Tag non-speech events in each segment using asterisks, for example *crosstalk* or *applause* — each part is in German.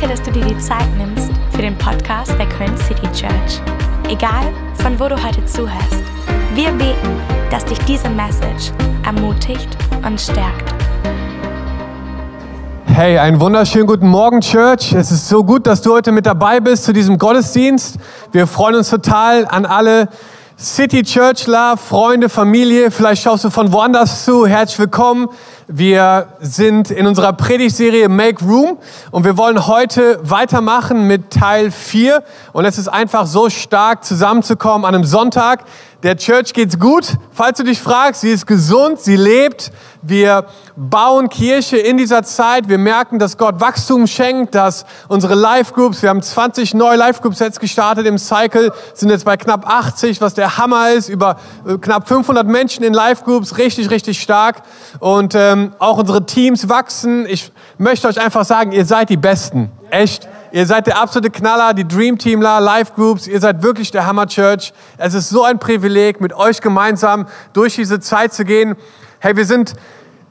Danke, dass du dir die Zeit nimmst für den Podcast der Köln City Church. Egal, von wo du heute zuhörst, wir beten, dass dich diese Message ermutigt und stärkt. Hey, einen wunderschönen guten Morgen, Church. Es ist so gut, dass du heute mit dabei bist zu diesem Gottesdienst. Wir freuen uns total an alle City Churchler, Freunde, Familie. Vielleicht schaust du von woanders zu. Herzlich willkommen. Wir sind in unserer Predigtserie Make Room und wir wollen heute weitermachen mit Teil 4. Und es ist einfach so stark zusammenzukommen an einem Sonntag. Der Church geht's gut. Falls du dich fragst, sie ist gesund, sie lebt. Wir bauen Kirche in dieser Zeit. Wir merken, dass Gott Wachstum schenkt, dass unsere Live Groups, wir haben 20 neue Live Groups jetzt gestartet im Cycle, sind jetzt bei knapp 80, was der Hammer ist, über äh, knapp 500 Menschen in Live Groups, richtig, richtig stark. Und ähm, auch unsere Teams wachsen. Ich möchte euch einfach sagen, ihr seid die Besten. Echt. Ihr seid der absolute Knaller, die Dream Teamler, Live Groups. Ihr seid wirklich der Hammer Church. Es ist so ein Privileg, mit euch gemeinsam durch diese Zeit zu gehen. Hey, wir sind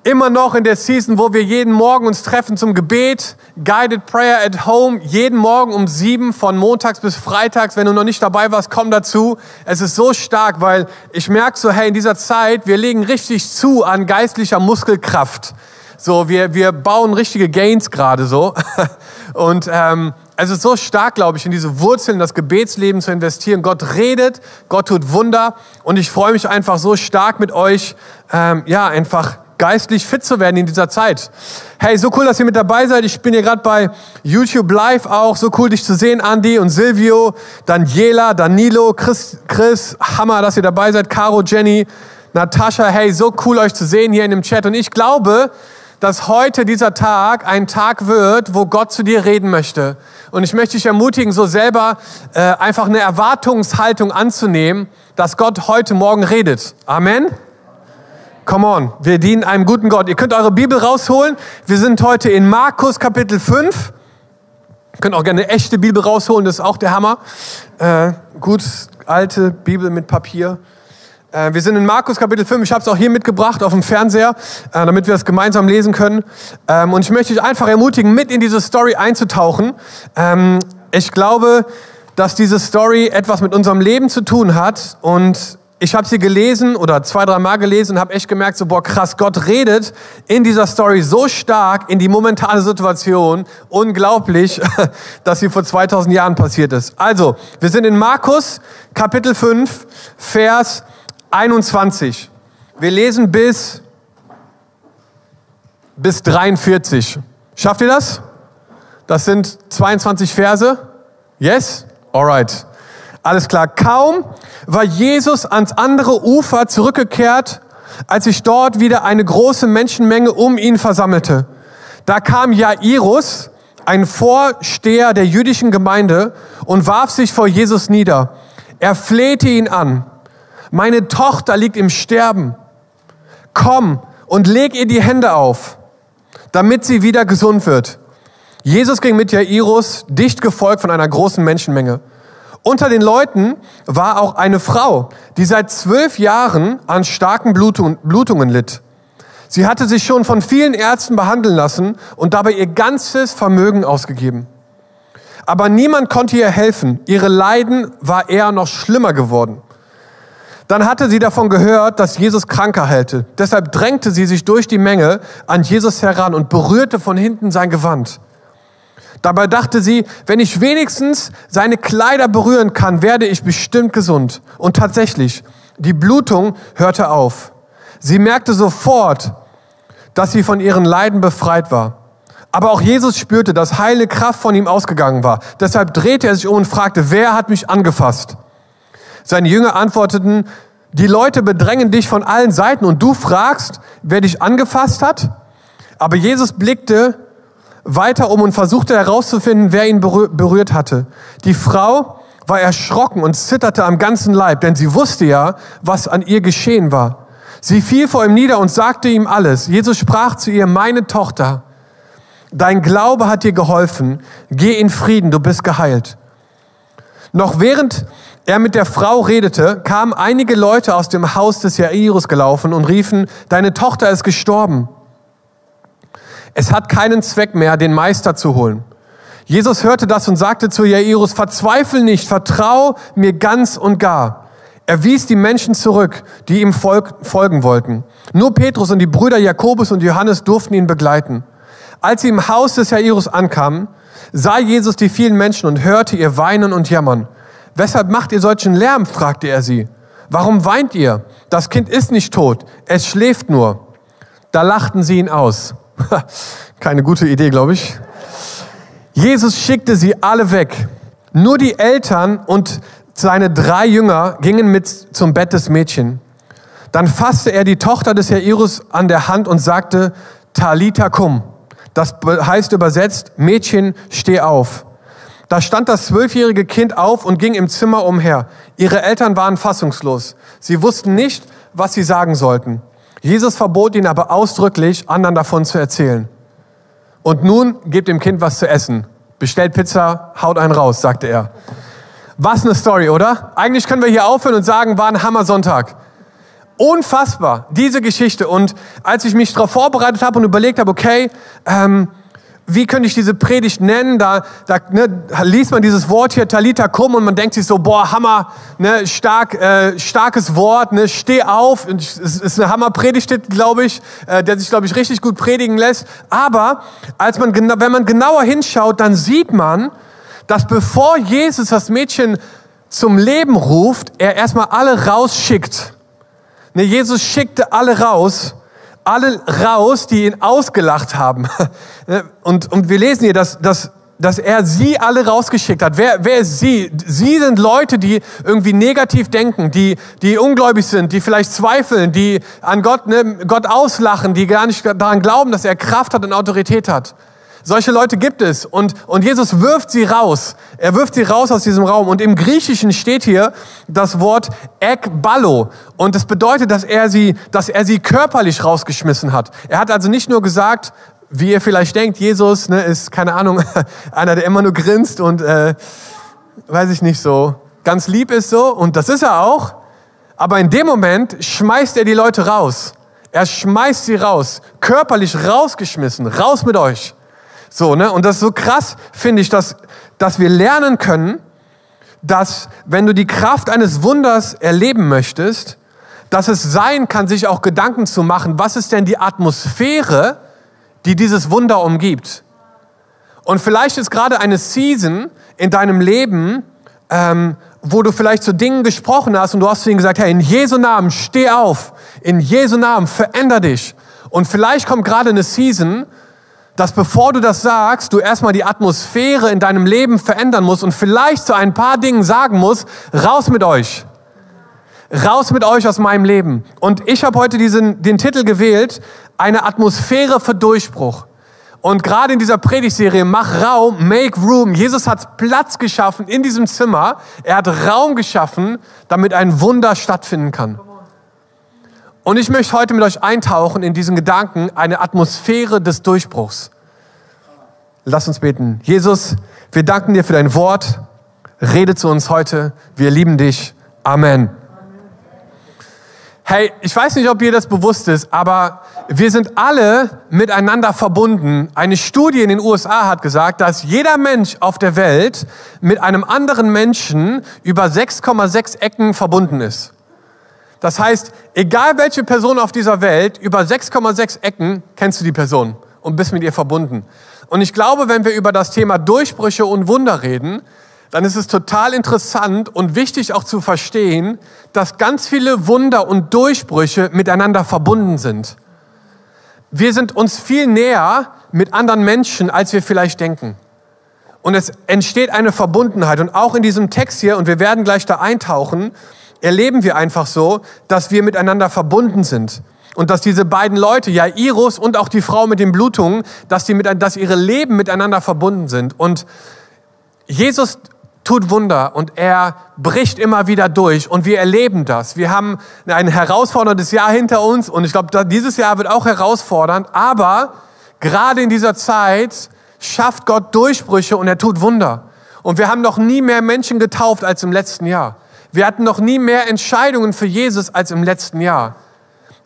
immer noch in der Season, wo wir jeden Morgen uns treffen zum Gebet. Guided Prayer at Home. Jeden Morgen um sieben von montags bis freitags. Wenn du noch nicht dabei warst, komm dazu. Es ist so stark, weil ich merke so, hey, in dieser Zeit, wir legen richtig zu an geistlicher Muskelkraft. So, wir, wir bauen richtige Gains gerade so. *laughs* Und ähm, es ist so stark, glaube ich, in diese Wurzeln, das Gebetsleben zu investieren. Gott redet, Gott tut Wunder. Und ich freue mich einfach so stark mit euch, ähm, ja, einfach geistlich fit zu werden in dieser Zeit. Hey, so cool, dass ihr mit dabei seid. Ich bin hier gerade bei YouTube Live auch. So cool, dich zu sehen, Andy und Silvio, Daniela, Danilo, Chris, Chris. Hammer, dass ihr dabei seid. Caro, Jenny, Natascha. Hey, so cool, euch zu sehen hier in dem Chat. Und ich glaube, dass heute dieser Tag ein Tag wird, wo Gott zu dir reden möchte. Und ich möchte dich ermutigen, so selber äh, einfach eine Erwartungshaltung anzunehmen, dass Gott heute Morgen redet. Amen. Come on, wir dienen einem guten Gott. Ihr könnt eure Bibel rausholen. Wir sind heute in Markus Kapitel 5. Ihr könnt auch gerne eine echte Bibel rausholen, das ist auch der Hammer. Äh, gut, alte Bibel mit Papier. Äh, wir sind in Markus Kapitel 5. Ich habe es auch hier mitgebracht auf dem Fernseher, äh, damit wir es gemeinsam lesen können. Ähm, und ich möchte dich einfach ermutigen, mit in diese Story einzutauchen. Ähm, ich glaube, dass diese Story etwas mit unserem Leben zu tun hat. Und ich habe sie gelesen oder zwei, drei Mal gelesen und habe echt gemerkt, so boah krass, Gott redet in dieser Story so stark in die momentane Situation. Unglaublich, *laughs* dass sie vor 2000 Jahren passiert ist. Also, wir sind in Markus Kapitel 5, Vers 21. Wir lesen bis, bis 43. Schafft ihr das? Das sind 22 Verse. Yes? Alright. Alles klar. Kaum war Jesus ans andere Ufer zurückgekehrt, als sich dort wieder eine große Menschenmenge um ihn versammelte. Da kam Jairus, ein Vorsteher der jüdischen Gemeinde, und warf sich vor Jesus nieder. Er flehte ihn an meine Tochter liegt im Sterben. Komm und leg ihr die Hände auf, damit sie wieder gesund wird. Jesus ging mit Jairus, dicht gefolgt von einer großen Menschenmenge. Unter den Leuten war auch eine Frau, die seit zwölf Jahren an starken Blutungen litt. Sie hatte sich schon von vielen Ärzten behandeln lassen und dabei ihr ganzes Vermögen ausgegeben. Aber niemand konnte ihr helfen. Ihre Leiden war eher noch schlimmer geworden. Dann hatte sie davon gehört, dass Jesus Kranke heilte. Deshalb drängte sie sich durch die Menge an Jesus heran und berührte von hinten sein Gewand. Dabei dachte sie, wenn ich wenigstens seine Kleider berühren kann, werde ich bestimmt gesund. Und tatsächlich, die Blutung hörte auf. Sie merkte sofort, dass sie von ihren Leiden befreit war. Aber auch Jesus spürte, dass heile Kraft von ihm ausgegangen war. Deshalb drehte er sich um und fragte, wer hat mich angefasst? Seine Jünger antworteten, die Leute bedrängen dich von allen Seiten und du fragst, wer dich angefasst hat? Aber Jesus blickte weiter um und versuchte herauszufinden, wer ihn berührt hatte. Die Frau war erschrocken und zitterte am ganzen Leib, denn sie wusste ja, was an ihr geschehen war. Sie fiel vor ihm nieder und sagte ihm alles. Jesus sprach zu ihr, meine Tochter, dein Glaube hat dir geholfen. Geh in Frieden, du bist geheilt. Noch während er mit der Frau redete, kamen einige Leute aus dem Haus des Jairus gelaufen und riefen, deine Tochter ist gestorben. Es hat keinen Zweck mehr, den Meister zu holen. Jesus hörte das und sagte zu Jairus, verzweifel nicht, vertrau mir ganz und gar. Er wies die Menschen zurück, die ihm folgen wollten. Nur Petrus und die Brüder Jakobus und Johannes durften ihn begleiten. Als sie im Haus des Jairus ankamen, sah Jesus die vielen Menschen und hörte ihr weinen und jammern. Weshalb macht ihr solchen Lärm? fragte er sie. Warum weint ihr? Das Kind ist nicht tot, es schläft nur. Da lachten sie ihn aus. *laughs* Keine gute Idee, glaube ich. Jesus schickte sie alle weg. Nur die Eltern und seine drei Jünger gingen mit zum Bett des Mädchen. Dann fasste er die Tochter des Jairus an der Hand und sagte, Talita cum. Das heißt übersetzt, Mädchen, steh auf. Da stand das zwölfjährige Kind auf und ging im Zimmer umher. Ihre Eltern waren fassungslos. Sie wussten nicht, was sie sagen sollten. Jesus verbot ihnen aber ausdrücklich, anderen davon zu erzählen. Und nun gebt dem Kind was zu essen. Bestellt Pizza, haut einen raus, sagte er. Was eine Story, oder? Eigentlich können wir hier aufhören und sagen, war ein Hammer-Sonntag. Unfassbar, diese Geschichte. Und als ich mich darauf vorbereitet habe und überlegt habe, okay, ähm, wie könnte ich diese Predigt nennen? Da, da ne, liest man dieses Wort hier, Talita Kum, und man denkt sich so, boah, Hammer, ne, stark, äh, starkes Wort, ne, steh auf. Und es ist eine Hammer-Predigt, glaube ich, äh, der sich, glaube ich, richtig gut predigen lässt. Aber als man, wenn man genauer hinschaut, dann sieht man, dass bevor Jesus das Mädchen zum Leben ruft, er erstmal alle rausschickt. Ne, Jesus schickte alle raus alle raus, die ihn ausgelacht haben. *laughs* Und, und wir lesen hier, dass, dass, dass er sie alle rausgeschickt hat. Wer, wer ist sie? Sie sind Leute, die irgendwie negativ denken, die, die ungläubig sind, die vielleicht zweifeln, die an Gott, ne, Gott auslachen, die gar nicht daran glauben, dass er Kraft hat und Autorität hat. Solche Leute gibt es. Und, und Jesus wirft sie raus. Er wirft sie raus aus diesem Raum. Und im Griechischen steht hier das Wort ekballo. Und das bedeutet, dass er sie, dass er sie körperlich rausgeschmissen hat. Er hat also nicht nur gesagt, wie ihr vielleicht denkt, Jesus ne, ist, keine Ahnung, *laughs* einer, der immer nur grinst und, äh, weiß ich nicht so, ganz lieb ist so. Und das ist er auch. Aber in dem Moment schmeißt er die Leute raus. Er schmeißt sie raus, körperlich rausgeschmissen, raus mit euch. So, ne? Und das ist so krass, finde ich, dass, dass wir lernen können, dass wenn du die Kraft eines Wunders erleben möchtest, dass es sein kann, sich auch Gedanken zu machen, was ist denn die Atmosphäre, die dieses Wunder umgibt. Und vielleicht ist gerade eine Season in deinem Leben, ähm, wo du vielleicht zu Dingen gesprochen hast und du hast zu ihnen gesagt, hey, in Jesu Namen steh auf, in Jesu Namen veränder dich. Und vielleicht kommt gerade eine Season, dass bevor du das sagst, du erstmal die Atmosphäre in deinem Leben verändern musst und vielleicht zu ein paar Dingen sagen musst, raus mit euch. Raus mit euch aus meinem Leben. Und ich habe heute diesen, den Titel gewählt, eine Atmosphäre für Durchbruch. Und gerade in dieser Predigtserie, mach Raum, make room. Jesus hat Platz geschaffen in diesem Zimmer. Er hat Raum geschaffen, damit ein Wunder stattfinden kann. Und ich möchte heute mit euch eintauchen in diesen Gedanken, eine Atmosphäre des Durchbruchs. Lass uns beten. Jesus, wir danken dir für dein Wort. Rede zu uns heute. Wir lieben dich. Amen. Hey, ich weiß nicht, ob ihr das bewusst ist, aber wir sind alle miteinander verbunden. Eine Studie in den USA hat gesagt, dass jeder Mensch auf der Welt mit einem anderen Menschen über 6,6 Ecken verbunden ist. Das heißt, egal welche Person auf dieser Welt, über 6,6 Ecken kennst du die Person und bist mit ihr verbunden. Und ich glaube, wenn wir über das Thema Durchbrüche und Wunder reden, dann ist es total interessant und wichtig auch zu verstehen, dass ganz viele Wunder und Durchbrüche miteinander verbunden sind. Wir sind uns viel näher mit anderen Menschen, als wir vielleicht denken. Und es entsteht eine Verbundenheit. Und auch in diesem Text hier, und wir werden gleich da eintauchen, erleben wir einfach so, dass wir miteinander verbunden sind. Und dass diese beiden Leute, Jairus und auch die Frau mit den Blutungen, dass, die mit, dass ihre Leben miteinander verbunden sind. Und Jesus tut Wunder und er bricht immer wieder durch und wir erleben das. Wir haben ein herausforderndes Jahr hinter uns und ich glaube, dieses Jahr wird auch herausfordernd, aber gerade in dieser Zeit schafft Gott Durchbrüche und er tut Wunder. Und wir haben noch nie mehr Menschen getauft als im letzten Jahr. Wir hatten noch nie mehr Entscheidungen für Jesus als im letzten Jahr.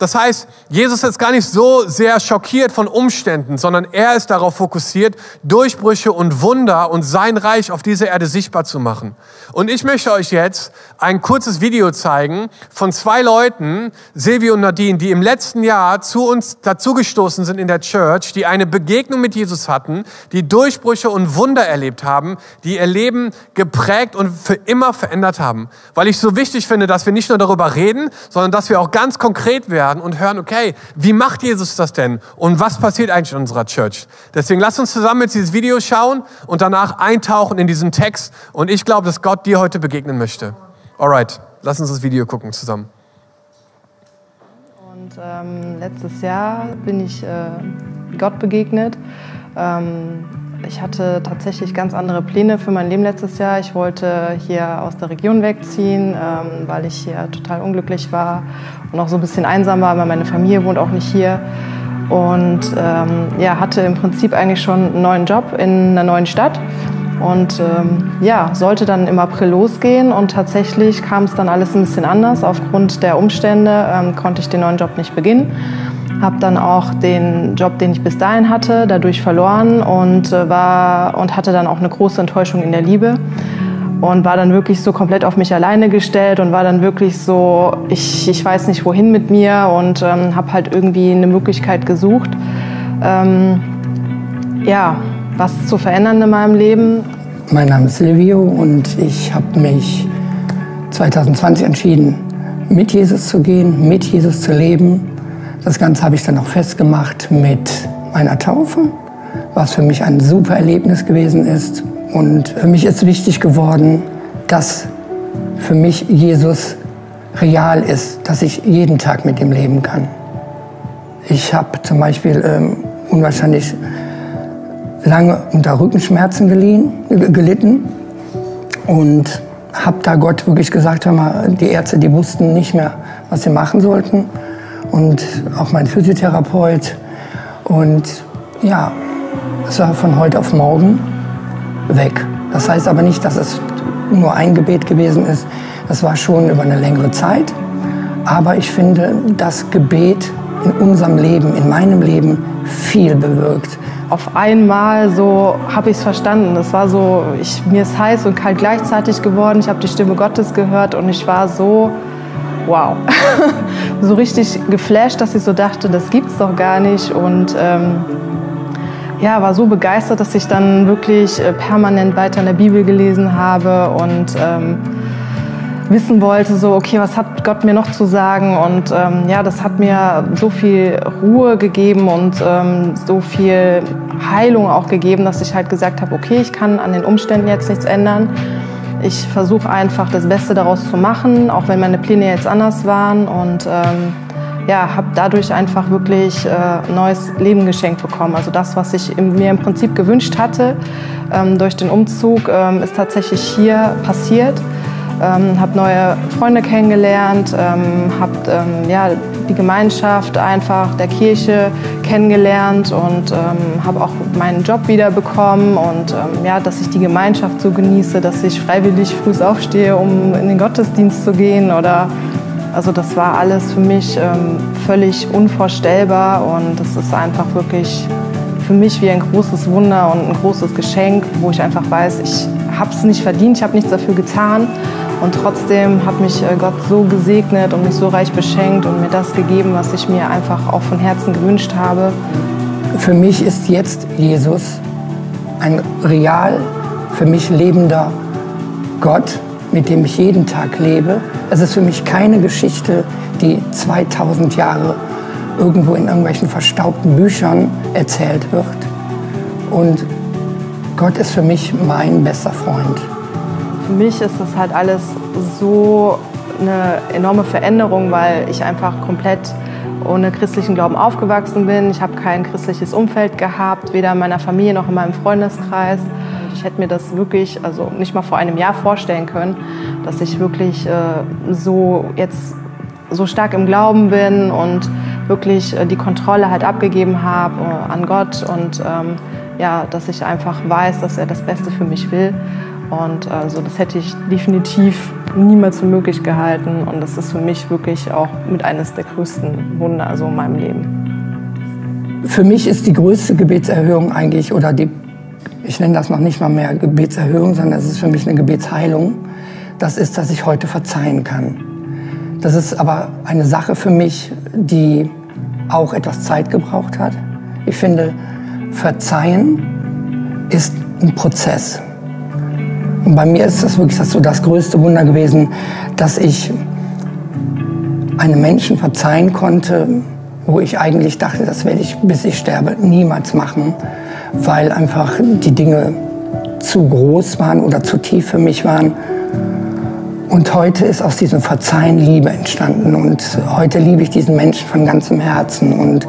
Das heißt, Jesus ist gar nicht so sehr schockiert von Umständen, sondern er ist darauf fokussiert, Durchbrüche und Wunder und sein Reich auf dieser Erde sichtbar zu machen. Und ich möchte euch jetzt ein kurzes Video zeigen von zwei Leuten, Silvio und Nadine, die im letzten Jahr zu uns dazugestoßen sind in der Church, die eine Begegnung mit Jesus hatten, die Durchbrüche und Wunder erlebt haben, die ihr Leben geprägt und für immer verändert haben. Weil ich so wichtig finde, dass wir nicht nur darüber reden, sondern dass wir auch ganz konkret werden und hören, okay, wie macht Jesus das denn? Und was passiert eigentlich in unserer Church? Deswegen lasst uns zusammen jetzt dieses Video schauen und danach eintauchen in diesen Text. Und ich glaube, dass Gott dir heute begegnen möchte. Alright, lass uns das Video gucken zusammen. Und ähm, letztes Jahr bin ich äh, Gott begegnet. Ähm, ich hatte tatsächlich ganz andere Pläne für mein Leben letztes Jahr. Ich wollte hier aus der Region wegziehen, ähm, weil ich hier total unglücklich war und auch so ein bisschen einsam war, weil meine Familie wohnt auch nicht hier. Und ähm, ja, hatte im Prinzip eigentlich schon einen neuen Job in einer neuen Stadt. Und ähm, ja, sollte dann im April losgehen und tatsächlich kam es dann alles ein bisschen anders. Aufgrund der Umstände ähm, konnte ich den neuen Job nicht beginnen habe dann auch den Job, den ich bis dahin hatte, dadurch verloren und, äh, war, und hatte dann auch eine große Enttäuschung in der Liebe und war dann wirklich so komplett auf mich alleine gestellt und war dann wirklich so, ich, ich weiß nicht wohin mit mir und ähm, habe halt irgendwie eine Möglichkeit gesucht, ähm, ja, was zu verändern in meinem Leben. Mein Name ist Silvio und ich habe mich 2020 entschieden, mit Jesus zu gehen, mit Jesus zu leben das Ganze habe ich dann auch festgemacht mit meiner Taufe, was für mich ein super Erlebnis gewesen ist. Und für mich ist wichtig geworden, dass für mich Jesus real ist, dass ich jeden Tag mit ihm leben kann. Ich habe zum Beispiel ähm, unwahrscheinlich lange unter Rückenschmerzen geliehen, gelitten und habe da Gott wirklich gesagt, hör mal, die Ärzte, die wussten nicht mehr, was sie machen sollten und auch mein Physiotherapeut. Und ja, es war von heute auf morgen weg. Das heißt aber nicht, dass es nur ein Gebet gewesen ist. Das war schon über eine längere Zeit. Aber ich finde, das Gebet in unserem Leben, in meinem Leben viel bewirkt. Auf einmal so habe ich es verstanden. Es war so, ich, mir ist heiß und kalt gleichzeitig geworden. Ich habe die Stimme Gottes gehört und ich war so wow, *laughs* so richtig geflasht, dass ich so dachte, das gibt's doch gar nicht und ähm, ja, war so begeistert, dass ich dann wirklich äh, permanent weiter in der Bibel gelesen habe und ähm, wissen wollte, so, okay, was hat Gott mir noch zu sagen? Und ähm, ja, das hat mir so viel Ruhe gegeben und ähm, so viel Heilung auch gegeben, dass ich halt gesagt habe, okay, ich kann an den Umständen jetzt nichts ändern. Ich versuche einfach das Beste daraus zu machen, auch wenn meine Pläne jetzt anders waren und ähm, ja, habe dadurch einfach wirklich äh, neues Leben geschenkt bekommen. Also das, was ich mir im Prinzip gewünscht hatte ähm, durch den Umzug, ähm, ist tatsächlich hier passiert ähm, habe neue Freunde kennengelernt, ähm, habe ähm, ja, die Gemeinschaft einfach der Kirche kennengelernt und ähm, habe auch meinen Job wiederbekommen und ähm, ja, dass ich die Gemeinschaft so genieße, dass ich freiwillig früh aufstehe, um in den Gottesdienst zu gehen oder also das war alles für mich ähm, völlig unvorstellbar und das ist einfach wirklich für mich wie ein großes Wunder und ein großes Geschenk, wo ich einfach weiß, ich habe es nicht verdient, ich habe nichts dafür getan und trotzdem hat mich äh, Gott so gesegnet und mich so reich beschenkt und mir das gegeben, was ich mir einfach auch von Herzen gewünscht habe. Für mich ist jetzt Jesus ein real, für mich lebender Gott, mit dem ich jeden Tag lebe. Es ist für mich keine Geschichte, die 2000 Jahre irgendwo in irgendwelchen verstaubten Büchern erzählt wird. Und Gott ist für mich mein bester Freund für mich ist das halt alles so eine enorme Veränderung, weil ich einfach komplett ohne christlichen Glauben aufgewachsen bin. Ich habe kein christliches Umfeld gehabt, weder in meiner Familie noch in meinem Freundeskreis. Ich hätte mir das wirklich, also nicht mal vor einem Jahr vorstellen können, dass ich wirklich äh, so jetzt so stark im Glauben bin und wirklich äh, die Kontrolle halt abgegeben habe äh, an Gott und ähm, ja, dass ich einfach weiß, dass er das Beste für mich will. Und also das hätte ich definitiv niemals für möglich gehalten. Und das ist für mich wirklich auch mit eines der größten Wunder also in meinem Leben. Für mich ist die größte Gebetserhöhung eigentlich, oder die, ich nenne das noch nicht mal mehr Gebetserhöhung, sondern es ist für mich eine Gebetsheilung. Das ist, dass ich heute verzeihen kann. Das ist aber eine Sache für mich, die auch etwas Zeit gebraucht hat. Ich finde, Verzeihen ist ein Prozess. Und bei mir ist das wirklich das so das größte Wunder gewesen, dass ich einem Menschen verzeihen konnte, wo ich eigentlich dachte, das werde ich, bis ich sterbe, niemals machen, weil einfach die Dinge zu groß waren oder zu tief für mich waren. Und heute ist aus diesem Verzeihen Liebe entstanden. Und heute liebe ich diesen Menschen von ganzem Herzen. Und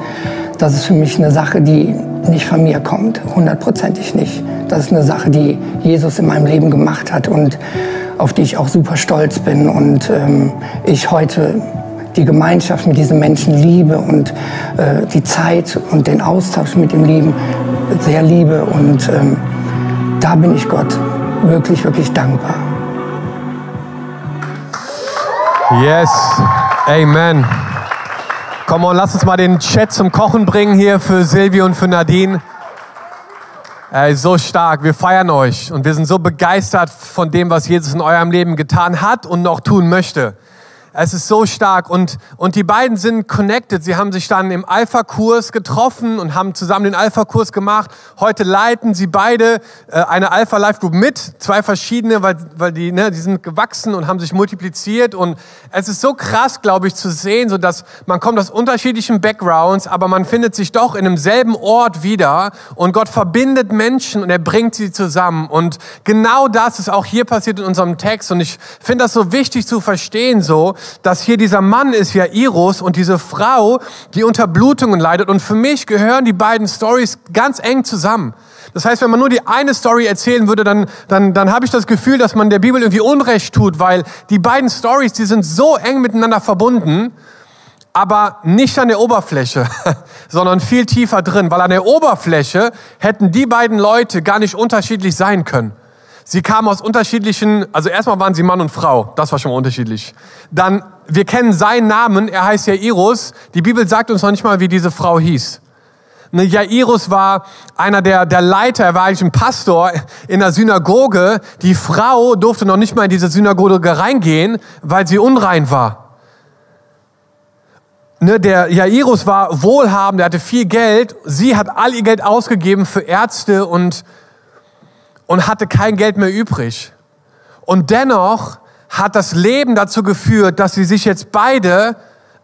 das ist für mich eine Sache, die nicht von mir kommt, hundertprozentig nicht. Das ist eine Sache, die Jesus in meinem Leben gemacht hat und auf die ich auch super stolz bin. Und ähm, ich heute die Gemeinschaft mit diesen Menschen liebe und äh, die Zeit und den Austausch mit dem Leben sehr liebe. Und ähm, da bin ich Gott wirklich, wirklich dankbar. Yes, Amen. Komm on, lass uns mal den Chat zum Kochen bringen hier für Silvi und für Nadine. Ey, so stark, wir feiern euch und wir sind so begeistert von dem, was Jesus in eurem Leben getan hat und noch tun möchte. Es ist so stark und, und die beiden sind connected. Sie haben sich dann im Alpha-Kurs getroffen und haben zusammen den Alpha-Kurs gemacht. Heute leiten sie beide äh, eine Alpha-Life-Group mit, zwei verschiedene, weil, weil die, ne, die sind gewachsen und haben sich multipliziert. Und es ist so krass, glaube ich, zu sehen, so dass man kommt aus unterschiedlichen Backgrounds, aber man findet sich doch in einem selben Ort wieder und Gott verbindet Menschen und er bringt sie zusammen. Und genau das ist auch hier passiert in unserem Text. Und ich finde das so wichtig zu verstehen, so, dass hier dieser Mann ist, Jairus, und diese Frau, die unter Blutungen leidet. Und für mich gehören die beiden Stories ganz eng zusammen. Das heißt, wenn man nur die eine Story erzählen würde, dann, dann, dann habe ich das Gefühl, dass man der Bibel irgendwie Unrecht tut, weil die beiden Stories, die sind so eng miteinander verbunden, aber nicht an der Oberfläche, *laughs* sondern viel tiefer drin, weil an der Oberfläche hätten die beiden Leute gar nicht unterschiedlich sein können. Sie kamen aus unterschiedlichen, also erstmal waren sie Mann und Frau, das war schon mal unterschiedlich. Dann, wir kennen seinen Namen, er heißt Jairus. Die Bibel sagt uns noch nicht mal, wie diese Frau hieß. Ne, Jairus war einer der, der Leiter, er war eigentlich ein Pastor in der Synagoge. Die Frau durfte noch nicht mal in diese Synagoge reingehen, weil sie unrein war. Ne, der Jairus war wohlhabend, er hatte viel Geld. Sie hat all ihr Geld ausgegeben für Ärzte und und hatte kein Geld mehr übrig. Und dennoch hat das Leben dazu geführt, dass sie sich jetzt beide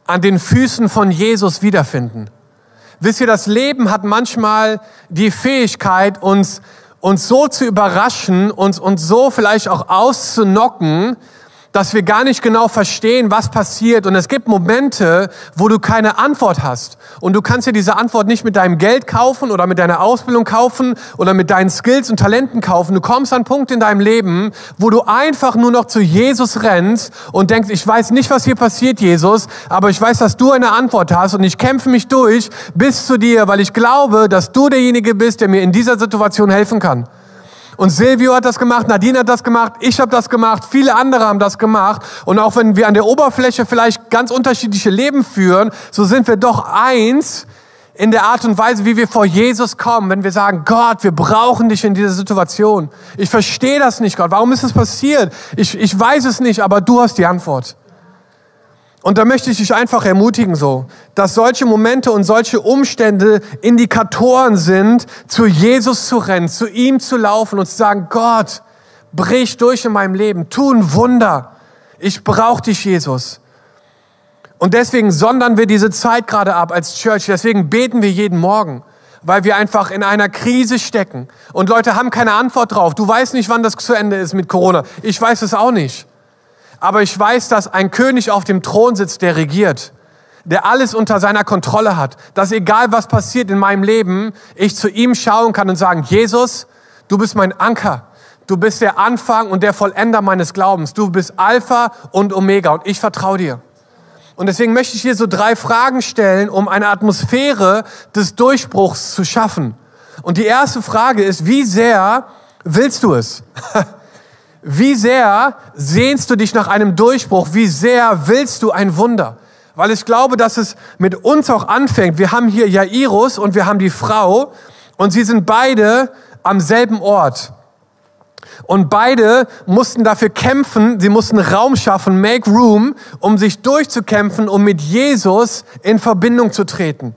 an den Füßen von Jesus wiederfinden. Wisst ihr, das Leben hat manchmal die Fähigkeit, uns, uns so zu überraschen, uns, uns so vielleicht auch auszunocken, dass wir gar nicht genau verstehen, was passiert. Und es gibt Momente, wo du keine Antwort hast. Und du kannst dir diese Antwort nicht mit deinem Geld kaufen oder mit deiner Ausbildung kaufen oder mit deinen Skills und Talenten kaufen. Du kommst an einen Punkt in deinem Leben, wo du einfach nur noch zu Jesus rennst und denkst, ich weiß nicht, was hier passiert, Jesus, aber ich weiß, dass du eine Antwort hast und ich kämpfe mich durch bis zu dir, weil ich glaube, dass du derjenige bist, der mir in dieser Situation helfen kann. Und Silvio hat das gemacht, Nadine hat das gemacht, ich habe das gemacht, viele andere haben das gemacht. Und auch wenn wir an der Oberfläche vielleicht ganz unterschiedliche Leben führen, so sind wir doch eins in der Art und Weise, wie wir vor Jesus kommen, wenn wir sagen, Gott, wir brauchen dich in dieser Situation. Ich verstehe das nicht, Gott. Warum ist es passiert? Ich, ich weiß es nicht, aber du hast die Antwort. Und da möchte ich dich einfach ermutigen so, dass solche Momente und solche Umstände Indikatoren sind, zu Jesus zu rennen, zu ihm zu laufen und zu sagen, Gott, brich durch in meinem Leben, tu ein Wunder. Ich brauche dich, Jesus. Und deswegen sondern wir diese Zeit gerade ab als Church. Deswegen beten wir jeden Morgen, weil wir einfach in einer Krise stecken. Und Leute haben keine Antwort drauf. Du weißt nicht, wann das zu Ende ist mit Corona. Ich weiß es auch nicht. Aber ich weiß, dass ein König auf dem Thron sitzt, der regiert, der alles unter seiner Kontrolle hat, dass egal was passiert in meinem Leben, ich zu ihm schauen kann und sagen, Jesus, du bist mein Anker. Du bist der Anfang und der Vollender meines Glaubens. Du bist Alpha und Omega und ich vertraue dir. Und deswegen möchte ich hier so drei Fragen stellen, um eine Atmosphäre des Durchbruchs zu schaffen. Und die erste Frage ist, wie sehr willst du es? *laughs* Wie sehr sehnst du dich nach einem Durchbruch? Wie sehr willst du ein Wunder? Weil ich glaube, dass es mit uns auch anfängt. Wir haben hier Jairus und wir haben die Frau und sie sind beide am selben Ort. Und beide mussten dafür kämpfen, sie mussten Raum schaffen, make room, um sich durchzukämpfen, um mit Jesus in Verbindung zu treten.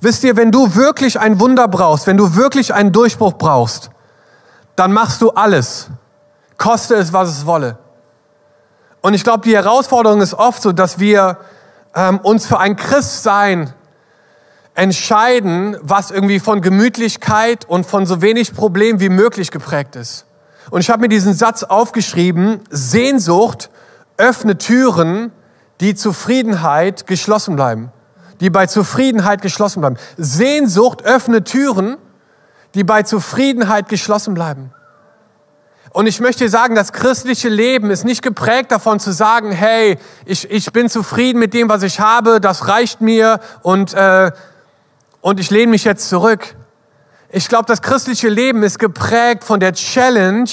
Wisst ihr, wenn du wirklich ein Wunder brauchst, wenn du wirklich einen Durchbruch brauchst, dann machst du alles. Koste es, was es wolle. Und ich glaube, die Herausforderung ist oft so, dass wir ähm, uns für ein Christsein entscheiden, was irgendwie von Gemütlichkeit und von so wenig Problem wie möglich geprägt ist. Und ich habe mir diesen Satz aufgeschrieben, Sehnsucht öffnet Türen, die Zufriedenheit geschlossen bleiben. Die bei Zufriedenheit geschlossen bleiben. Sehnsucht öffnet Türen, die bei Zufriedenheit geschlossen bleiben. Und ich möchte sagen, das christliche Leben ist nicht geprägt davon zu sagen, hey, ich, ich bin zufrieden mit dem, was ich habe, das reicht mir und, äh, und ich lehne mich jetzt zurück. Ich glaube, das christliche Leben ist geprägt von der Challenge,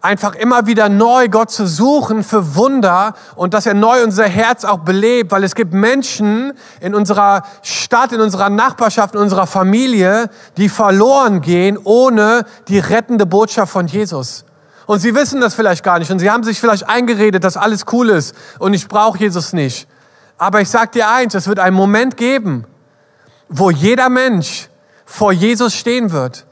einfach immer wieder neu Gott zu suchen für Wunder und dass er neu unser Herz auch belebt, weil es gibt Menschen in unserer Stadt, in unserer Nachbarschaft, in unserer Familie, die verloren gehen ohne die rettende Botschaft von Jesus. Und sie wissen das vielleicht gar nicht. Und sie haben sich vielleicht eingeredet, dass alles cool ist und ich brauche Jesus nicht. Aber ich sage dir eins, es wird einen Moment geben, wo jeder Mensch vor Jesus stehen wird.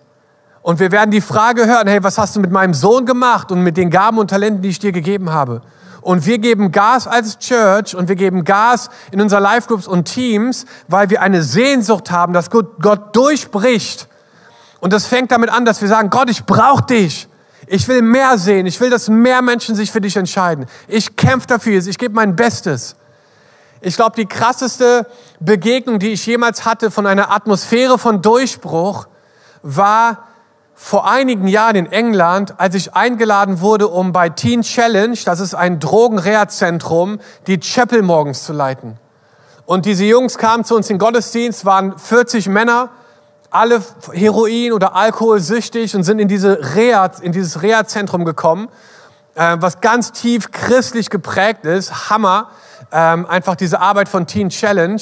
Und wir werden die Frage hören, hey, was hast du mit meinem Sohn gemacht und mit den Gaben und Talenten, die ich dir gegeben habe? Und wir geben Gas als Church und wir geben Gas in unserer Life Groups und Teams, weil wir eine Sehnsucht haben, dass Gott durchbricht. Und das fängt damit an, dass wir sagen, Gott, ich brauche dich. Ich will mehr sehen. Ich will, dass mehr Menschen sich für dich entscheiden. Ich kämpfe dafür. Ich gebe mein Bestes. Ich glaube, die krasseste Begegnung, die ich jemals hatte von einer Atmosphäre von Durchbruch, war vor einigen Jahren in England, als ich eingeladen wurde, um bei Teen Challenge, das ist ein Drogenreha-Zentrum, die Chapel morgens zu leiten. Und diese Jungs kamen zu uns in den Gottesdienst, waren 40 Männer, alle Heroin oder Alkohol süchtig und sind in, diese Reha, in dieses Reha-Zentrum gekommen, äh, was ganz tief christlich geprägt ist. Hammer. Ähm, einfach diese Arbeit von Teen Challenge.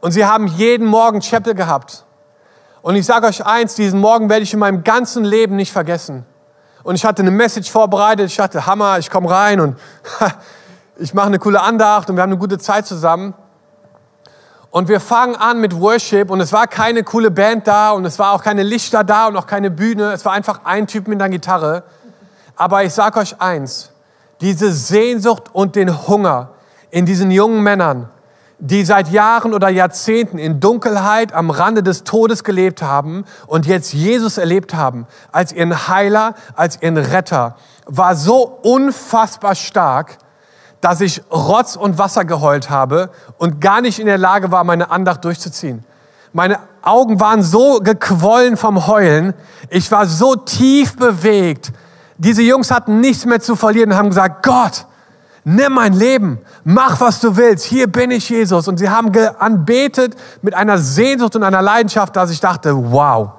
Und sie haben jeden Morgen Chapel gehabt. Und ich sage euch eins, diesen Morgen werde ich in meinem ganzen Leben nicht vergessen. Und ich hatte eine Message vorbereitet. Ich dachte, Hammer, ich komme rein und *laughs* ich mache eine coole Andacht und wir haben eine gute Zeit zusammen. Und wir fangen an mit Worship und es war keine coole Band da und es war auch keine Lichter da und auch keine Bühne. Es war einfach ein Typ mit einer Gitarre. Aber ich sage euch eins, diese Sehnsucht und den Hunger in diesen jungen Männern, die seit Jahren oder Jahrzehnten in Dunkelheit am Rande des Todes gelebt haben und jetzt Jesus erlebt haben als ihren Heiler, als ihren Retter, war so unfassbar stark, dass ich Rotz und Wasser geheult habe und gar nicht in der Lage war, meine Andacht durchzuziehen. Meine Augen waren so gequollen vom Heulen. Ich war so tief bewegt. Diese Jungs hatten nichts mehr zu verlieren und haben gesagt, Gott, nimm mein Leben, mach was du willst, hier bin ich Jesus. Und sie haben anbetet mit einer Sehnsucht und einer Leidenschaft, dass ich dachte, wow.